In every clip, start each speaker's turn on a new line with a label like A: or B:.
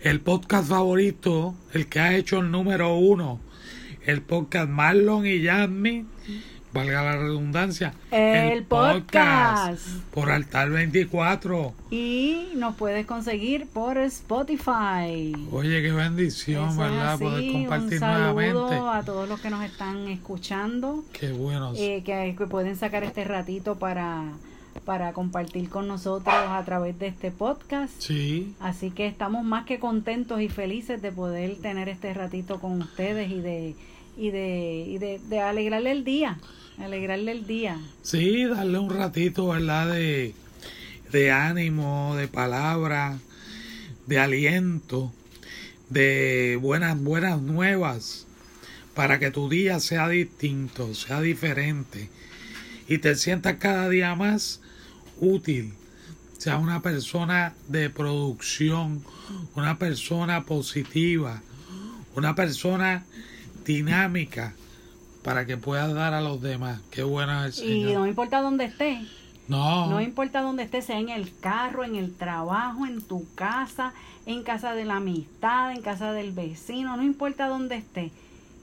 A: el podcast favorito, el que ha hecho el número uno, el podcast Marlon y Yasmin, valga la redundancia,
B: el, podcast.
A: por Altar 24.
B: Y nos puedes conseguir por Spotify.
A: Oye, qué bendición,
B: Eso es
A: ¿verdad?
B: así,
A: Poder compartir
B: un saludo
A: nuevamente.
B: a todos los que nos están escuchando,
A: Qué bueno.
B: eh, que, que pueden sacar este ratito para, para compartir con nosotros a través de este podcast.
A: Sí,
B: Así que estamos más que contentos y felices de poder tener este ratito con ustedes y de y de, y de, de alegrarle el día, alegrarle el día.
A: sí, darle un ratito, ¿verdad? De, de ánimo, de palabra, de aliento, de buenas, buenas nuevas, para que tu día sea distinto, sea diferente y te sientas cada día más útil. Sea una persona de producción, una persona positiva, una persona dinámica para que puedas dar a los demás. Qué bueno es
B: Y no importa dónde esté,
A: No,
B: no importa dónde esté, sea en el carro, en el trabajo, en tu casa, en casa de la amistad, en casa del vecino, no importa dónde esté.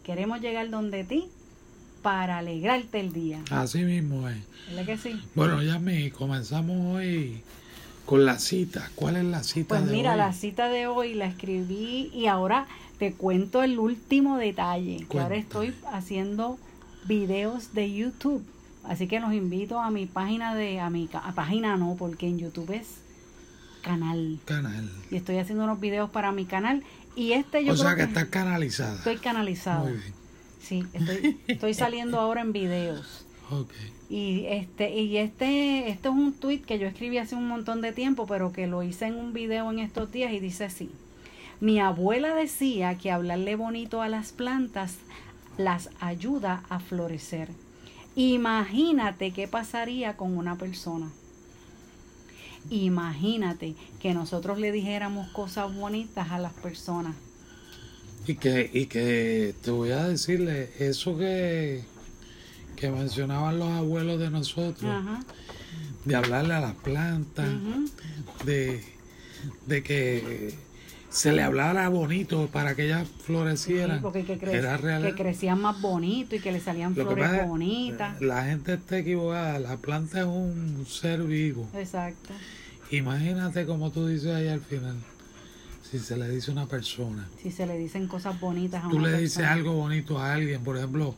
B: Queremos llegar donde ti para alegrarte el día.
A: así mismo es.
B: ¿Verdad que sí?
A: Bueno, ya me comenzamos hoy con la cita. ¿Cuál es la cita
B: Pues
A: de
B: mira,
A: hoy?
B: la cita de hoy la escribí y ahora te cuento el último detalle, que ahora
A: Cuéntame.
B: estoy haciendo videos de YouTube. Así que los invito a mi página de, a mi a página no, porque en YouTube es canal.
A: Canal.
B: Y estoy haciendo unos videos para mi canal. Y este yo
A: o
B: creo
A: sea que
B: que
A: está canalizada.
B: estoy canalizado.
A: Muy bien.
B: Sí, estoy, estoy saliendo ahora en videos.
A: Ok.
B: Y este, y este, este es un tweet que yo escribí hace un montón de tiempo, pero que lo hice en un video en estos días y dice así. Mi abuela decía que hablarle bonito a las plantas las ayuda a florecer. Imagínate qué pasaría con una persona. Imagínate que nosotros le dijéramos cosas bonitas a las personas.
A: Y que, y que te voy a decirle, eso que, que mencionaban los abuelos de nosotros,
B: Ajá.
A: de hablarle a las plantas, de, de que se le hablara bonito para que ellas florecieran.
B: Sí, que, cre-
A: Era real.
B: que crecían más bonito y que le salían
A: Lo
B: flores bonitas.
A: La gente está equivocada, la planta es un ser vivo.
B: Exacto.
A: Imagínate como tú dices ahí al final, si se le dice a una persona,
B: Si se le dicen cosas bonitas a
A: tú le dices
B: persona.
A: algo bonito a alguien, por ejemplo,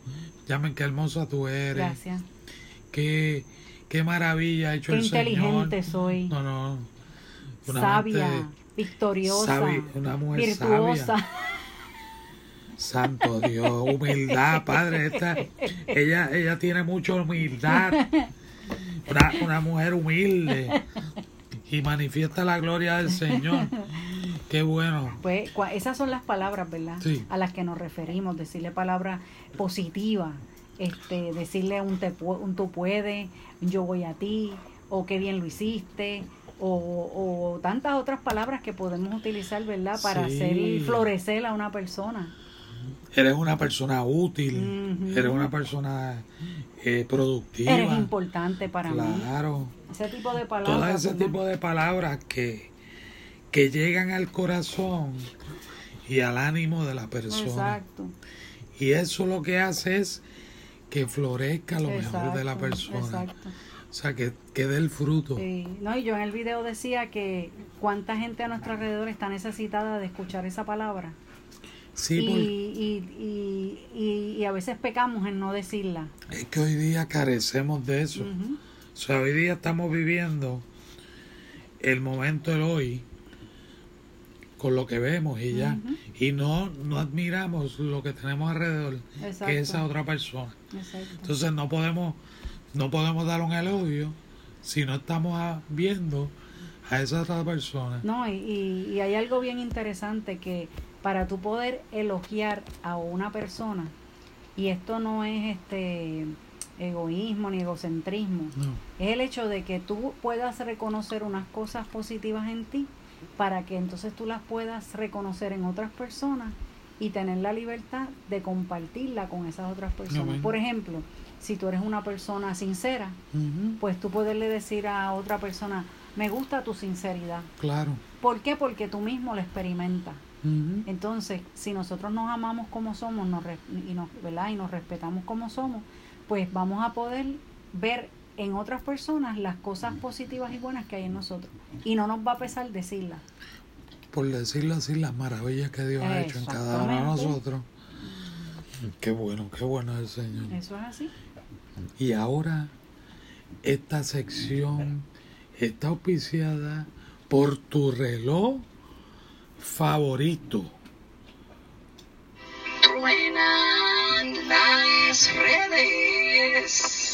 A: llamen qué hermosa tú eres,
B: Gracias.
A: qué, qué maravilla ha hecho
B: Qué
A: el
B: inteligente
A: Señor.
B: soy.
A: No, no, una
B: sabia, victoriosa,
A: sabi- una mujer
B: virtuosa.
A: sabia. Santo Dios, humildad, Padre, esta, ella, ella tiene mucha humildad, una, una mujer humilde y manifiesta la gloria del Señor. Qué bueno.
B: Pues esas son las palabras, ¿verdad?
A: Sí.
B: A las que nos referimos, decirle palabras positivas, este, decirle un, te, un tú puedes, yo voy a ti, o qué bien lo hiciste, o, o tantas otras palabras que podemos utilizar, ¿verdad? Para
A: Sí.
B: hacer florecer a una persona.
A: Eres una persona útil, eres una persona eh, productiva.
B: Eres importante para mí.
A: Claro.
B: Ese tipo de palabras.
A: Todo ese
B: ¿verdad?
A: tipo de palabras que, que llegan al corazón y al ánimo de la persona.
B: Exacto.
A: Y eso lo que hace es que florezca lo mejor de la persona.
B: Exacto.
A: O sea, que, que dé el fruto.
B: Sí. No, y yo en el video decía que cuánta gente a nuestro alrededor está necesitada de escuchar esa palabra.
A: Sí,
B: y,
A: porque
B: y, y, y, y a veces pecamos en no decirla.
A: es que hoy día carecemos de eso. O sea, hoy día estamos viviendo el momento del hoy con lo que vemos y ya. Y no, no admiramos lo que tenemos alrededor,
B: Exacto.
A: que esa otra persona.
B: Exacto.
A: Entonces no podemos, no podemos dar un elogio si no estamos a- viendo a esa otra persona.
B: No, y, y, y hay algo bien interesante que para tú poder elogiar a una persona, y esto no es este egoísmo ni egocentrismo,
A: No.
B: es el hecho de que tú puedas reconocer unas cosas positivas en ti para que entonces tú las puedas reconocer en otras personas y tener la libertad de compartirla con esas otras personas.
A: Amén.
B: Por ejemplo, si tú eres una persona sincera, pues tú poderle decir a otra persona, me gusta tu sinceridad.
A: Claro.
B: ¿Por qué? Porque tú mismo lo experimentas. Entonces, si nosotros nos amamos como somos nos y, nos, ¿verdad? y nos respetamos como somos, pues vamos a poder ver en otras personas las cosas positivas y buenas que hay en nosotros. Y no nos va a pesar decirlas.
A: Por decirlo así, las maravillas que Dios ha hecho en cada uno de nosotros. Qué bueno, qué bueno es el Señor.
B: Eso es así.
A: Y ahora esta sección está auspiciada por tu reloj favorito.
C: Truenan las redes.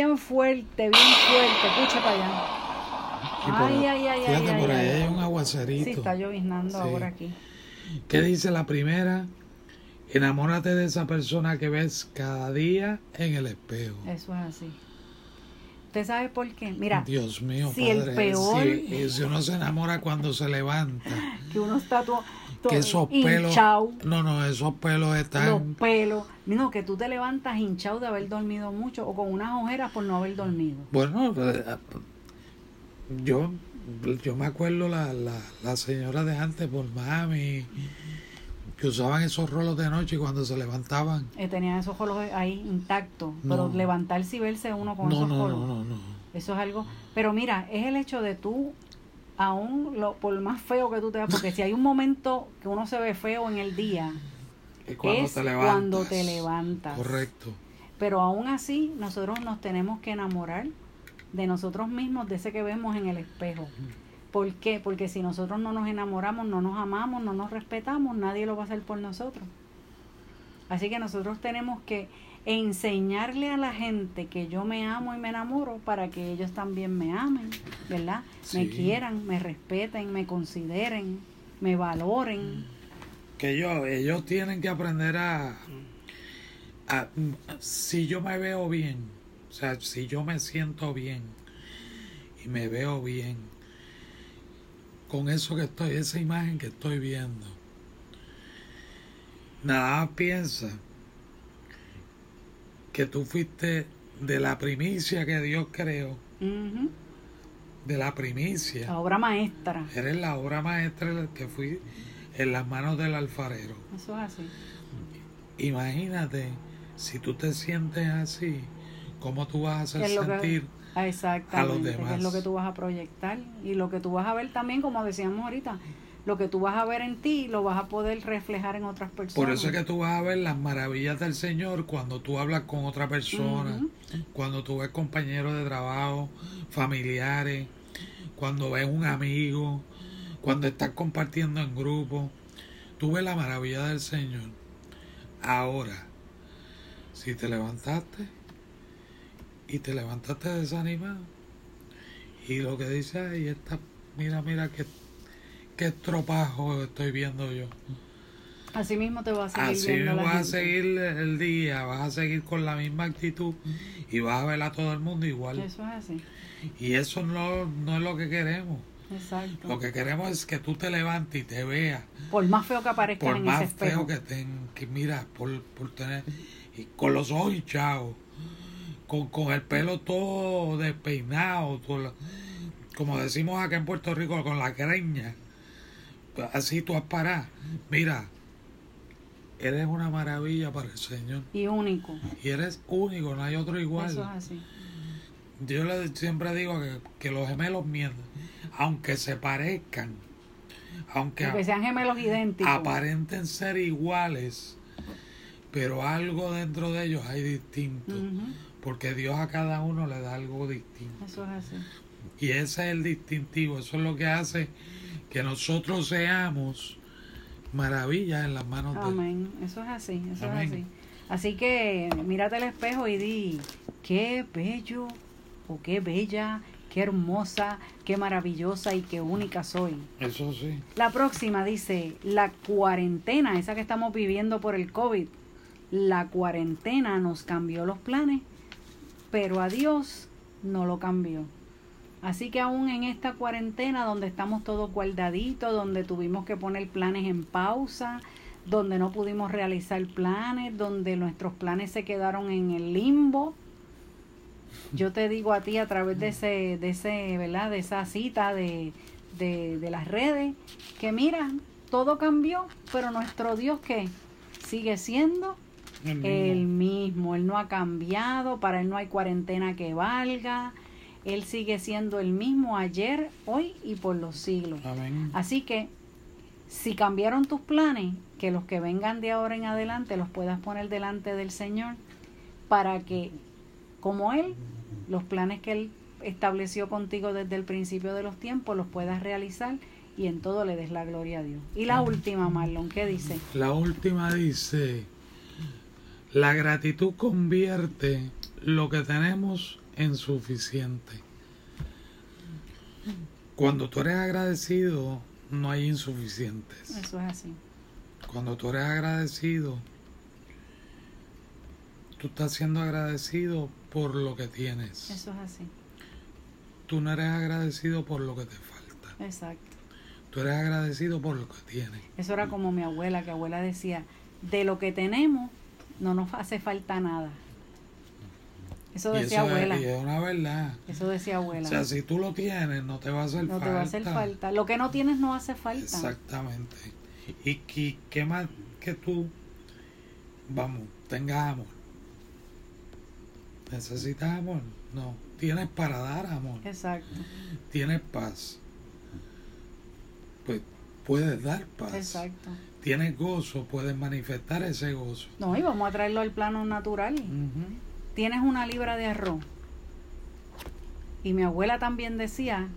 B: Bien fuerte, bien fuerte. Escucha para allá.
A: Y por-
B: Ay, ay, ay,
A: Fíjate,
B: ay,
A: por
B: ay,
A: ahí
B: ay.
A: hay un aguacerito.
B: Sí, está lloviznando
A: Sí.
B: ahora aquí.
A: ¿Qué dice la primera? Enamórate de esa persona que ves cada día en el espejo.
B: Eso es así. ¿Usted sabe por qué? Mira,
A: Dios mío,
B: si el
A: padre.
B: peor-
A: Si, y si uno se enamora cuando se levanta,
B: que uno está todo, todo
A: que esos pelos.
B: hinchado,
A: No, no, esos pelos
B: los
A: están.
B: pelos. No, que tú te levantas hinchado de haber dormido mucho o con unas ojeras por no haber dormido.
A: Bueno, eh, yo, yo me acuerdo la, la, la señora de antes por mami que usaban esos rolos de noche y cuando se levantaban.
B: Eh, tenían esos ojos ahí intactos, pero
A: No.
B: levantarse y verse uno con
A: No,
B: esos
A: no,
B: ojos.
A: no, no, no.
B: Eso es algo. Pero mira, es el hecho de tú, aún lo, por más feo que tú te veas, porque si hay un momento que uno se ve feo en el día,
A: cuando
B: es
A: te levantas.
B: cuando te levantas.
A: Correcto.
B: Pero aún así, nosotros nos tenemos que enamorar de nosotros mismos, de ese que vemos en el espejo. ¿Por qué? Porque si nosotros no nos enamoramos, no nos amamos, no nos respetamos, nadie lo va a hacer por nosotros. Así que nosotros tenemos que enseñarle a la gente que yo me amo y me enamoro para que ellos también me amen, ¿verdad? Me quieran, me respeten, me consideren, me valoren.
A: Que ellos, ellos tienen que aprender a, a- Si yo me veo bien, o sea, si yo me siento bien y me veo bien, con eso que estoy, esa imagen que estoy viendo, nada más piensa que tú fuiste de la primicia que Dios creó, de la primicia.
B: La obra maestra.
A: Eres la obra maestra que fui en las manos del alfarero.
B: Eso es así.
A: Imagínate, si tú te sientes así, ¿cómo tú vas a hacer
B: ¿Qué es lo que-
A: sentir?
B: Exactamente, que
A: demás.
B: es lo que tú vas a proyectar y lo que tú vas a ver también, como decíamos ahorita, lo que tú vas a ver en ti lo vas a poder reflejar en otras personas.
A: Por eso es que tú vas a ver las maravillas del Señor cuando tú hablas con otra persona, cuando tú ves compañeros de trabajo, familiares, cuando ves un amigo, cuando estás compartiendo en grupo, tú ves la maravilla del Señor. Ahora, si te levantaste y te levantaste desanimado y lo que dice ahí está, mira, mira qué, qué estropajo estoy viendo yo.
B: Así mismo te vas a seguir
A: Así
B: viendo la
A: vas a seguir el día, vas a seguir con la misma actitud y vas a ver a todo el mundo igual.
B: Eso es así,
A: Y eso no, no es lo que queremos.
B: exacto.
A: Lo que queremos es que tú te levantes y te veas,
B: Por más feo que aparezcan
A: por
B: en
A: más
B: ese espejo.
A: feo que estén, que mira, por, por tener, y con los ojos hinchados, con, con el pelo todo despeinado, todo como decimos acá en Puerto Rico, con la greña. Así tú has parado. Mira, eres una maravilla para el Señor.
B: Y único.
A: Y eres único, no hay otro igual.
B: Eso es así.
A: Yo le, siempre digo que, que los gemelos mienten, aunque se parezcan, aunque
B: Aunque sean gemelos idénticos.
A: aparenten ser iguales, pero algo dentro de ellos hay distinto,
B: Ujú,
A: porque Dios a cada uno le da algo distinto.
B: Eso es así.
A: Y ese es el distintivo, eso es lo que hace que nosotros seamos maravillas en las manos de Él.
B: Amén. Eso es así, eso
A: Amén.
B: es así. Así que mírate al espejo y di, qué bello o qué bella, qué hermosa, qué maravillosa y qué única soy.
A: Eso sí.
B: La próxima dice, la cuarentena, esa que estamos viviendo por el COVID, la cuarentena nos cambió los planes, pero a Dios no lo cambió. Así que aún en esta cuarentena donde estamos todos guardaditos, donde tuvimos que poner planes en pausa, donde no pudimos realizar planes, donde nuestros planes se quedaron en el limbo, yo te digo a ti a través de ese, de ese, ¿verdad? De esa cita de, de, de las redes, que mira, todo cambió, pero nuestro Dios que sigue siendo
A: El mismo.
B: el mismo, Él no ha cambiado, para Él no hay cuarentena que valga, Él sigue siendo el mismo ayer, hoy y por los siglos.
A: Amén.
B: Así que si cambiaron tus planes, que los que vengan de ahora en adelante los puedas poner delante del Señor para que, como Él, los planes que Él estableció contigo desde el principio de los tiempos los puedas realizar y en todo le des la gloria a Dios. Y la última, Marlon, ¿qué dice?
A: La última dice, la gratitud convierte lo que tenemos en suficiente. Cuando tú eres agradecido, no hay insuficientes.
B: Eso es así.
A: Cuando tú eres agradecido, tú estás siendo agradecido por lo que tienes.
B: Eso es así.
A: Tú no eres agradecido por lo que te falta.
B: Exacto.
A: Tú eres agradecido por lo que tienes.
B: Eso era como mi abuela, que abuela decía, de lo que tenemos no nos hace falta nada. Eso
A: Y
B: decía
A: eso es-
B: abuela.
A: y es una verdad.
B: Eso decía abuela.
A: O sea, si tú lo tienes, no te va a hacer
B: no
A: falta.
B: te va a hacer falta. Lo que no tienes no hace falta.
A: Exactamente. Y, que qué más que tú, vamos, tengas amor. ¿Necesitas amor? No. Tienes para dar amor.
B: Exacto.
A: Tienes paz. Pues puedes dar paz.
B: Exacto.
A: Tienes gozo, puedes manifestar ese gozo.
B: No, y vamos a traerlo al plano natural. Tienes una libra de arroz. Y mi abuela también decía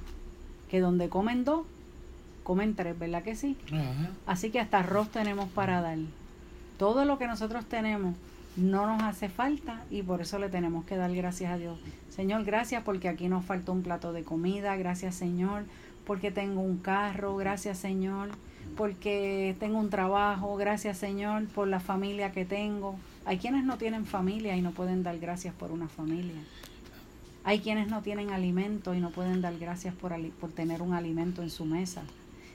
B: que donde comen dos, comen tres, ¿verdad que sí? Así que hasta arroz tenemos para dar. Todo lo que nosotros tenemos no nos hace falta y por eso le tenemos que dar gracias a Dios. Señor, gracias porque aquí nos faltó un plato de comida. Gracias, Señor, porque tengo un carro. Gracias, Señor, porque tengo un trabajo. Gracias, Señor, por la familia que tengo. Hay quienes no tienen familia y no pueden dar gracias por una familia. Hay quienes no tienen alimento y no pueden dar gracias por, por tener un alimento en su mesa.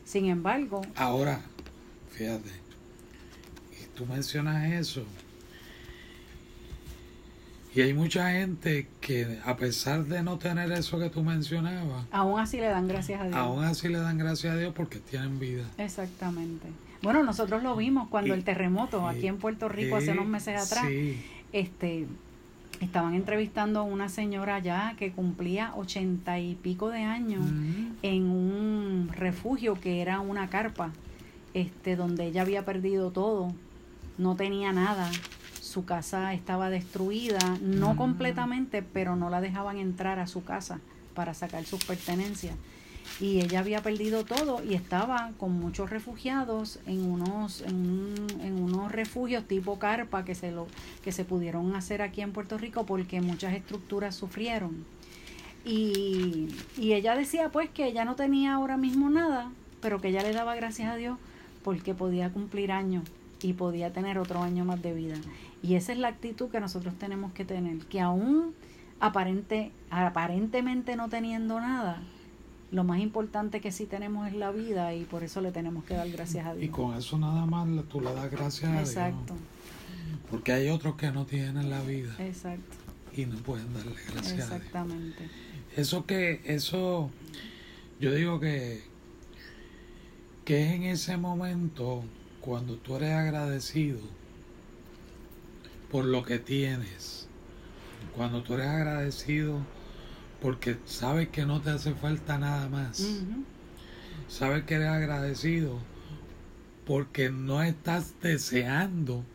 B: Sin embargo,
A: Ahora, fíjate, tú mencionas eso, y hay mucha gente que a pesar de no tener eso que tú mencionabas,
B: Aún así le dan gracias a Dios.
A: aún así le dan gracias a Dios porque tienen vida.
B: Exactamente. Bueno, nosotros lo vimos cuando
A: Y-
B: el terremoto
A: y-
B: aquí en Puerto Rico hace unos meses atrás,
A: Sí,
B: este, estaban entrevistando a una señora allá que cumplía ochenta y pico de años en un refugio que era una carpa, este, donde ella había perdido todo, no tenía nada, su casa estaba destruida, no completamente, pero no la dejaban entrar a su casa para sacar sus pertenencias. Y ella había perdido todo y estaba con muchos refugiados en unos, en, un- en unos refugios tipo carpa que se, lo, que se pudieron hacer aquí en Puerto Rico porque muchas estructuras sufrieron. Y, y ella decía pues que ella no tenía ahora mismo nada, pero que ella le daba gracias a Dios porque podía cumplir años y podía tener otro año más de vida. Y esa es la actitud que nosotros tenemos que tener, que aún aparente, aparentemente no teniendo nada, lo más importante que sí tenemos es la vida y por eso le tenemos que dar gracias a
A: Y
B: Dios.
A: con eso nada más tú le das gracias a
B: Exacto,
A: Dios. Porque hay otros que no tienen la vida
B: exacto,
A: y no pueden darle gracias a Dios.
B: exactamente.
A: Eso que, eso, yo digo que, que es en ese momento cuando tú eres agradecido por lo que tienes, cuando tú eres agradecido porque sabes que no te hace falta nada más, sabes que eres agradecido porque no estás deseando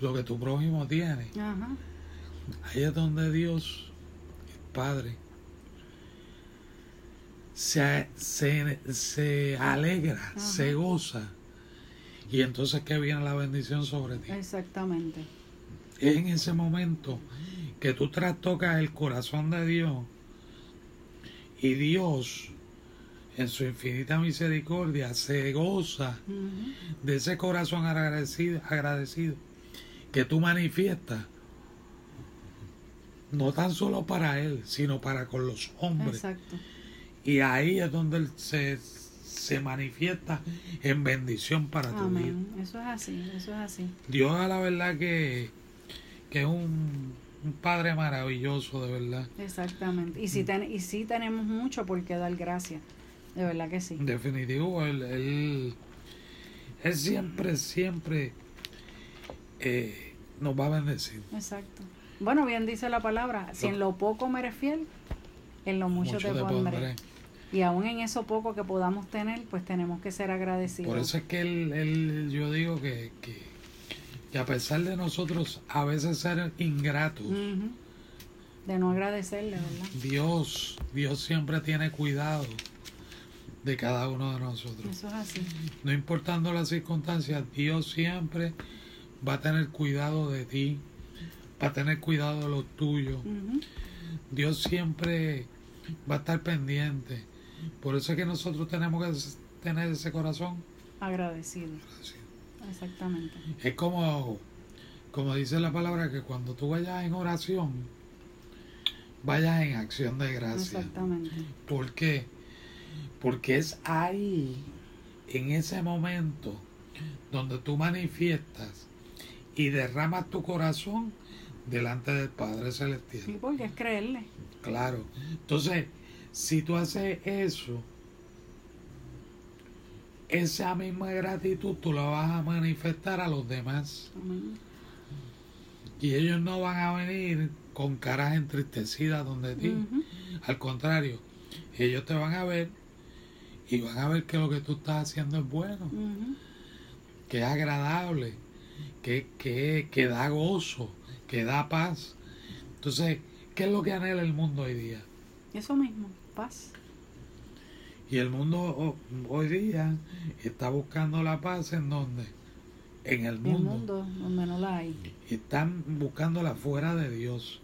A: lo que tu prójimo tiene. Ahí es donde Dios, el Padre, se, se, se alegra, se goza. Y entonces que viene la bendición sobre ti.
B: Exactamente.
A: Es en ese momento que tú trastocas el corazón de Dios y Dios, en su infinita misericordia, se goza de ese corazón agradecido, agradecido que tú manifiestas, no tan solo para Él, sino para con los hombres.
B: Exacto.
A: Y ahí es donde se, se manifiesta en bendición para tu vida.
B: Amén. Eso es así, eso es así.
A: Dios a la verdad que, que es un, un Padre maravilloso, de verdad.
B: Exactamente.
A: Mm.
B: Y sí, ten- y sí tenemos mucho por qué dar gracias. De verdad que sí.
A: Definitivo, Él, él, él siempre, siempre eh, nos va a bendecir.
B: Exacto. Bueno, bien dice la palabra, si en lo poco me eres fiel, en lo mucho, te, pondré. Y aún en eso poco que podamos tener, pues tenemos que ser agradecidos.
A: Por eso es que él, él- yo digo que, que, que a pesar de nosotros a veces ser ingratos.
B: De no agradecerle, ¿verdad?
A: Dios, Dios siempre tiene cuidado de cada uno de nosotros.
B: Eso es así.
A: No importando las circunstancias, Dios siempre va a tener cuidado de ti, va a tener cuidado de los tuyos. Dios siempre va a estar pendiente. Por eso es que nosotros tenemos que tener ese corazón.
B: Agradecido. Exactamente.
A: Es como, como dice la palabra, que cuando tú vayas en oración, vayas en acción de gracia.
B: Exactamente.
A: ¿Por qué? Porque es ahí, en ese momento, donde tú manifiestas y derramas tu corazón delante del Padre Celestial.
B: Sí, porque es creerle.
A: Claro. Entonces, si tú haces eso, esa misma gratitud tú la vas a manifestar a los demás.
B: Amén.
A: Y ellos no van a venir con caras entristecidas donde ti. Al contrario, ellos te van a ver y van a ver que lo que tú estás haciendo es bueno, que es agradable, que, que, que da gozo, que da paz. Entonces, ¿qué es lo que anhela el mundo hoy día?
B: Eso mismo, paz.
A: Y el mundo ho- hoy día está buscando la paz en donde? En el
B: El
A: mundo.
B: mundo donde no la hay.
A: Están buscándola fuera de Dios.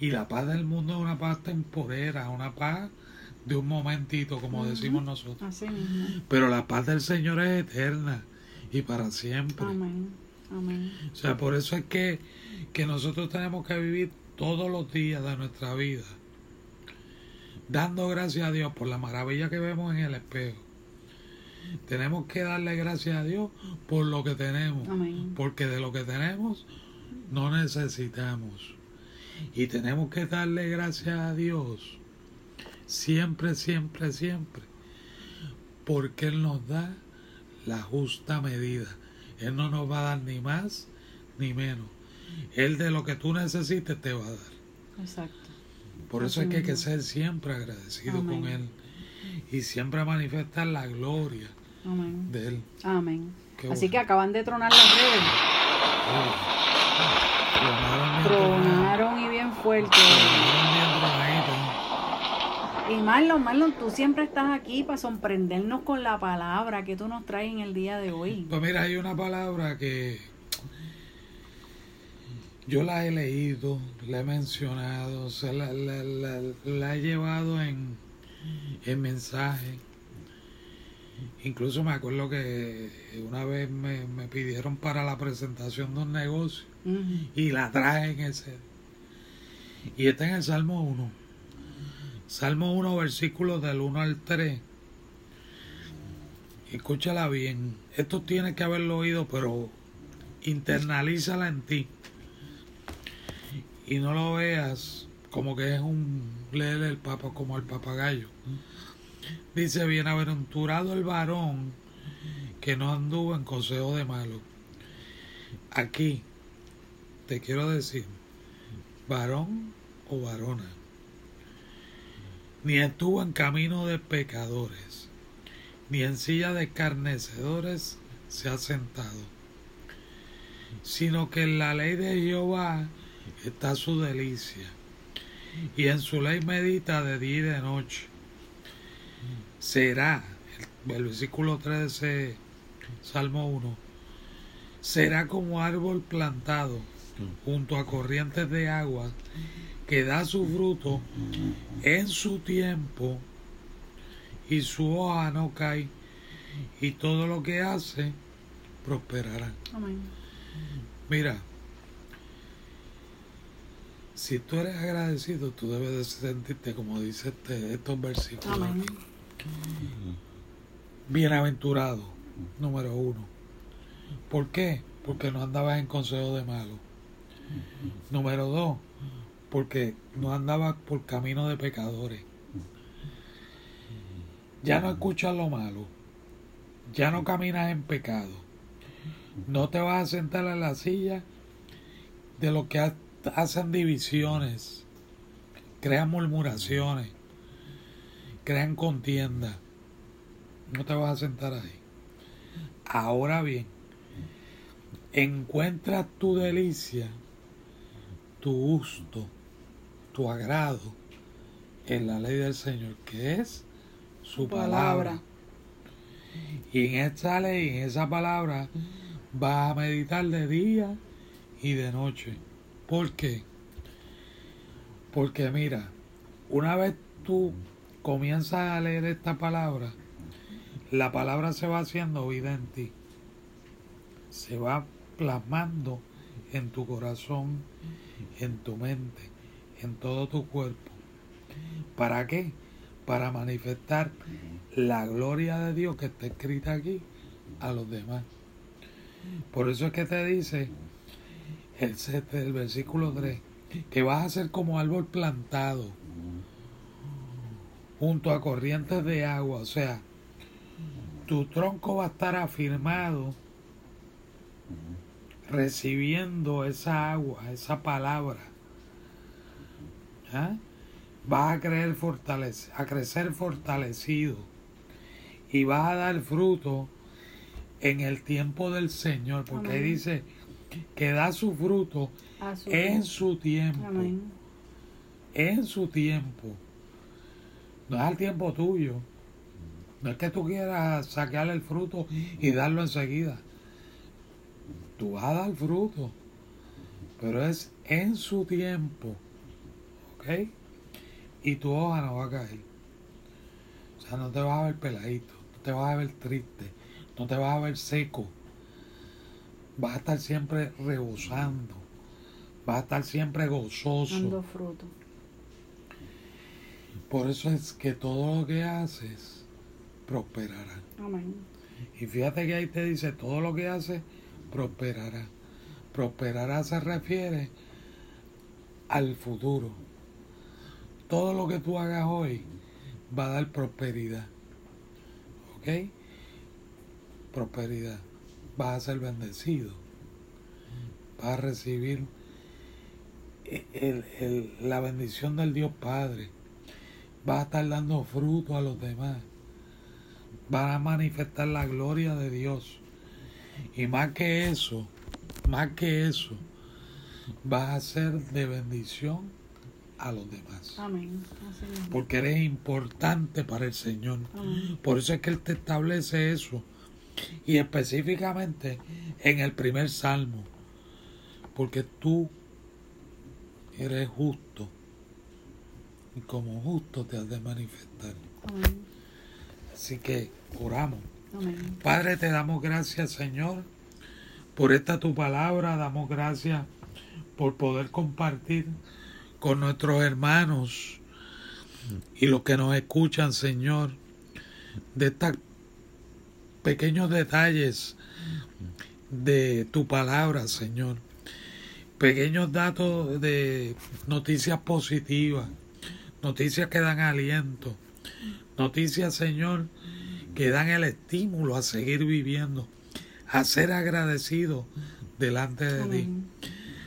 A: Y la paz del mundo es una paz temporera, una paz de un momentito, como decimos nosotros.
B: Así mismo.
A: Pero la paz del Señor es eterna y para siempre.
B: Amén. Amén.
A: O sea, por eso es que, que nosotros tenemos que vivir todos los días de nuestra vida dando gracias a Dios por la maravilla que vemos en el espejo. Tenemos que darle gracias a Dios por lo que tenemos,
B: Amén.
A: porque de lo que tenemos no necesitamos. Y tenemos que darle gracias a Dios siempre, siempre, siempre, porque Él nos da la justa medida. Él no nos va a dar ni más ni menos. Él de lo que tú necesites te va a dar.
B: Exacto.
A: Por eso es que hay que ser siempre agradecido
B: Amén.
A: con Él y siempre manifestar la gloria
B: Amén.
A: de Él.
B: Amén.
A: Qué
B: Así
A: bueno.
B: que acaban de tronar las redes.
A: Tronaron
B: Tronaron y bien fuerte. Y Marlon, Marlon, tú siempre estás aquí para sorprendernos con la palabra que tú nos traes en el día de hoy.
A: Pues mira, hay una palabra que yo la he leído, la he mencionado, la, la- la- la he llevado en, en mensaje. Incluso me acuerdo que una vez me, me pidieron para la presentación de un negocio y la traje en ese. Y está en el Salmo 1. Salmo 1, versículos del 1 al 3. Escúchala bien. Esto tienes que haberlo oído, pero internalízala en ti. Y no lo veas como que es un leer el papa como el papagayo. Dice, bienaventurado el varón que no anduvo en consejo de malo. Aquí te quiero decir, varón o varona, ni estuvo en camino de pecadores, ni en silla de escarnecedores se ha sentado, sino que en la ley de Jehová está su delicia, y en su ley medita de día y de noche. Será, el, el versículo 13, Salmo 1, será como árbol plantado junto a corrientes de agua que da su fruto en su tiempo y su hoja no cae y todo lo que hace prosperará.
B: Amén.
A: Mira, si tú eres agradecido, tú debes de sentirte como dice este, estos versículos.
B: Amén.
A: aquí. Bienaventurado, número uno. ¿Por qué? Porque no andabas en consejo de malo. Número dos, porque no andabas por camino de pecadores. Ya no escuchas lo malo. Ya no caminas en pecado. No te vas a sentar en la silla de los que ha- hacen divisiones, crean murmuraciones, crean contienda. No te vas a sentar ahí. Ahora bien, encuentra tu delicia, tu gusto, tu agrado en la ley del Señor, que es su palabra. Y en esta ley, en esa palabra, vas a meditar de día y de noche. ¿Por qué? Porque mira, una vez tú comienzas a leer esta palabra, la palabra se va haciendo vida en ti. Se va plasmando en tu corazón, en tu mente, en todo tu cuerpo. ¿Para qué? Para manifestar la gloria de Dios que está escrita aquí a los demás. Por eso es que te dice el, el versículo 3 que vas a ser como árbol plantado junto a corrientes de agua. O sea, tu tronco va a estar afirmado recibiendo esa agua, esa palabra. ¿Ah? Vas a, creer fortalece- a crecer fortalecido y vas a dar fruto en el tiempo del Señor, porque ahí dice que da su fruto
B: su
A: en su tiempo,
B: Amén.
A: en su tiempo. No es al tiempo tuyo. No es que tú quieras sacar el fruto y darlo enseguida. Tú vas a dar fruto, pero es en su tiempo. ¿Ok? Y tu hoja no va a caer. O sea, no te vas a ver peladito, no te vas a ver triste, no te vas a ver seco. Vas a estar siempre rebosando. Vas a estar siempre gozoso.
B: Dando fruto.
A: Por eso es que todo lo que haces prosperará.
B: Amén.
A: Y fíjate que ahí te dice, todo lo que haces prosperará. Prosperará se refiere al futuro. Todo lo que tú hagas hoy va a dar prosperidad. ¿Ok? Prosperidad. Vas a ser bendecido. Vas a recibir el- el- la bendición del Dios Padre. Vas a estar dando fruto a los demás van a manifestar la gloria de Dios. Y más que eso, más que eso, vas a ser de bendición a los demás.
B: Amén.
A: Porque eres importante para el Señor.
B: Amén.
A: Por eso es que Él te establece eso. Y específicamente en el primer salmo. Porque tú eres justo. Y como justo te has de manifestar.
B: Amén.
A: Así que oramos.
B: Amén.
A: Padre, te damos gracias, Señor, por esta tu palabra. Damos gracias por poder compartir con nuestros hermanos y los que nos escuchan, Señor, de estos pequeños detalles de tu palabra, Señor. Pequeños datos de noticias positivas, noticias que dan aliento, noticias, Señor, que dan el estímulo a seguir viviendo, a ser agradecido delante de ti.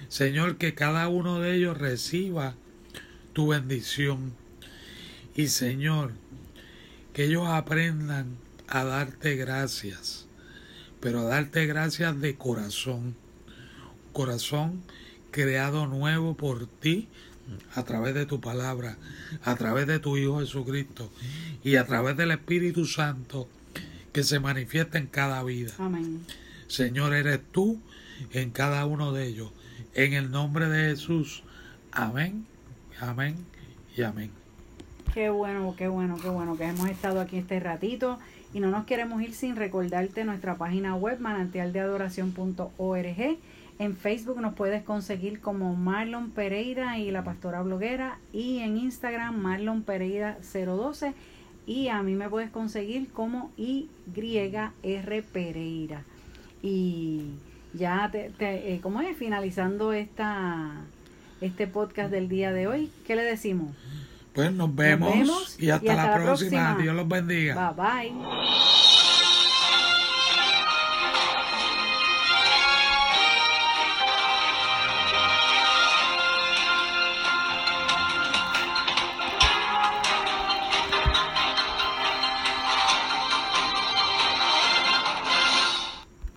A: Señor, que cada uno de ellos reciba tu bendición. Y Señor, que ellos aprendan a darte gracias, pero a darte gracias de corazón, corazón creado nuevo por ti a través de tu palabra, a través de tu Hijo Jesucristo y a través del Espíritu Santo que se manifiesta en cada vida.
B: Amén.
A: Señor, eres tú en cada uno de ellos. En el nombre de Jesús. Amén, amén y amén.
B: Qué bueno, qué bueno, qué bueno que hemos estado aquí este ratito y no nos queremos ir sin recordarte nuestra página web manantialdeadoración.org. En Facebook nos puedes conseguir como Marlon Pereira y la pastora bloguera y en Instagram Marlon Pereira 012 y a mí me puedes conseguir como YR Pereira. Y ya, te, eh, ¿cómo es? Finalizando esta, este podcast del día de hoy, ¿qué le decimos?
A: Pues nos vemos,
B: vemos
A: y, hasta
B: y hasta
A: la,
B: la
A: próxima.
B: próxima.
A: Dios los bendiga.
B: Bye bye.